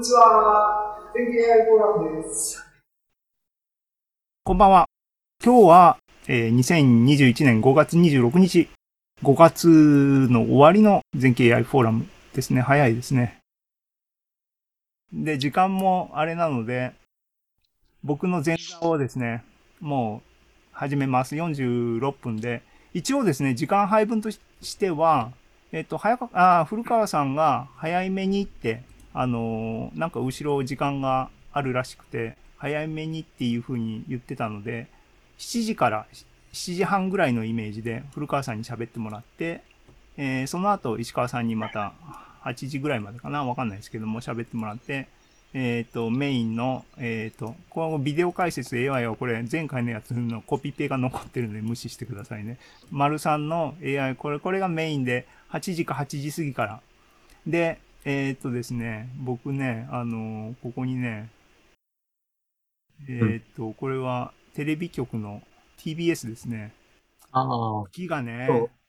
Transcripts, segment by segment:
にちは。天気 AI フォーラムです。こんばんは。今日は、えー2021年5月26日、5月の終わりの全景 AI フォーラムですね。早いですね。で、時間もあれなので、僕の前座をですね、もう始めます。46分で。一応ですね、時間配分としては、えっ、と、早か、あ古川さんが早めに行って、あのなんか後ろ時間があるらしくて、早めにっていう風に言ってたので、7時から7時半ぐらいのイメージで古川さんに喋ってもらって、えーその後石川さんにまた8時ぐらいまでかな？わかんないですけども喋ってもらって、えっ、と、メインの、えっ、と、このビデオ解説 AI はこれ前回のやつのコピペが残ってるので無視してくださいね。丸さんの AI、これ、これがメインで8時か8時過ぎから。で、えっ、とですね、僕ね、あのここにね、えっ、と、これはテレビ局の TBS ですね。ああ、木がね、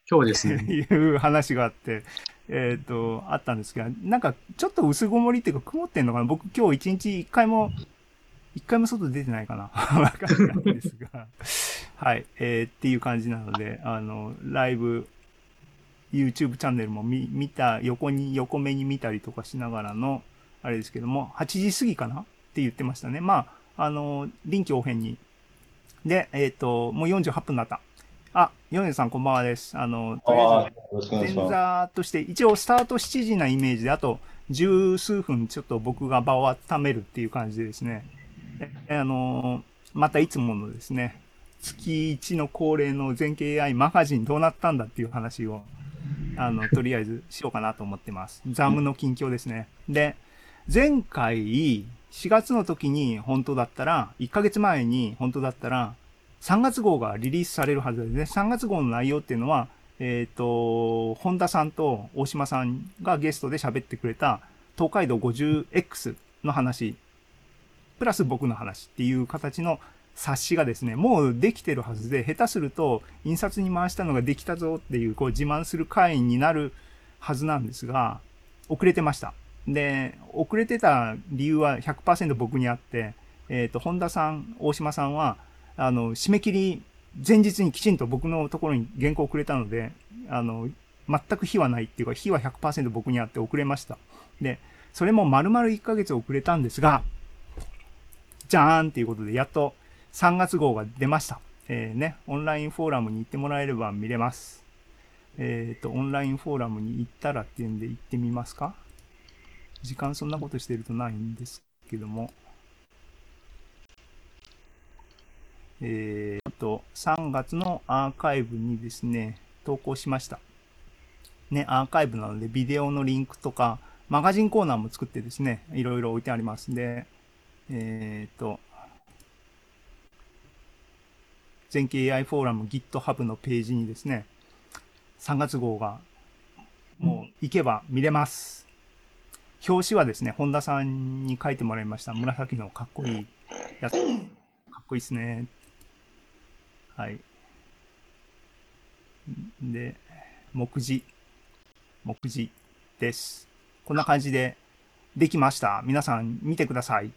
今日、ですね。いう話があって、えっ、と、あったんですけど、なんかちょっと薄曇りっていうか曇ってんのかな？僕今日一日一回も、一回も外出てないかな わかんないですが。はい、えーっていう感じなので、あの、ライブ、YouTube チャンネルも見、見た、横に、横目に見たりとかしながらの、あれですけども、8時過ぎかなって言ってましたね。まあ、あの、臨機応変に。で、えっ、と、もう48分になった。あ、ヨネさんこんばんはです。あの、とりあえず前。座として、一応スタート7時なイメージで、あと十数分ちょっと僕が場を温めるっていう感じでですね、えあのーまたいつものですね、月1の恒例の全景 AI マガジンどうなったんだっていう話を、あの、とりあえずしようかなと思ってます。ザムの近況ですね。で、前回、4月の時に本当だったら、1ヶ月前に本当だったら、3月号がリリースされるはずですね。3月号の内容っていうのは、えっ、と、本田さんと大島さんがゲストで喋ってくれた東海道 50X の話、プラス僕の話っていう形の冊子がですね、もうできてるはずで、下手すると印刷に回したのができたぞっていう、こう自慢する会員になるはずなんですが、遅れてました。で、遅れてた理由は100%僕にあって、えっ、と、本田さん、大島さんは、あの、締め切り前日にきちんと僕のところに原稿をくれたので、あの、全く非はないっていうか、非は100%僕にあって遅れました。で、それも丸々1ヶ月遅れたんですが、じゃーんっていうことで、やっと3月号が出ました。えー、ね、オンラインフォーラムに行ってもらえれば見れます。えっ、と、オンラインフォーラムに行ったらっていうんで行ってみますか？時間そんなことしてるとないんですけども。えー、と、3月のアーカイブにですね、投稿しました。ね、アーカイブなのでビデオのリンクとか、マガジンコーナーも作ってですね、いろいろ置いてありますん。で、えっ、と、全景 AI フォーラム GitHub のページにですね、3月号がもう行けば見れます。表紙はですね、本田さんに書いてもらいました。紫のかっこいいやつ。かっこいいですね。はい。で、目次。目次です。こんな感じでできました。皆さん見てください。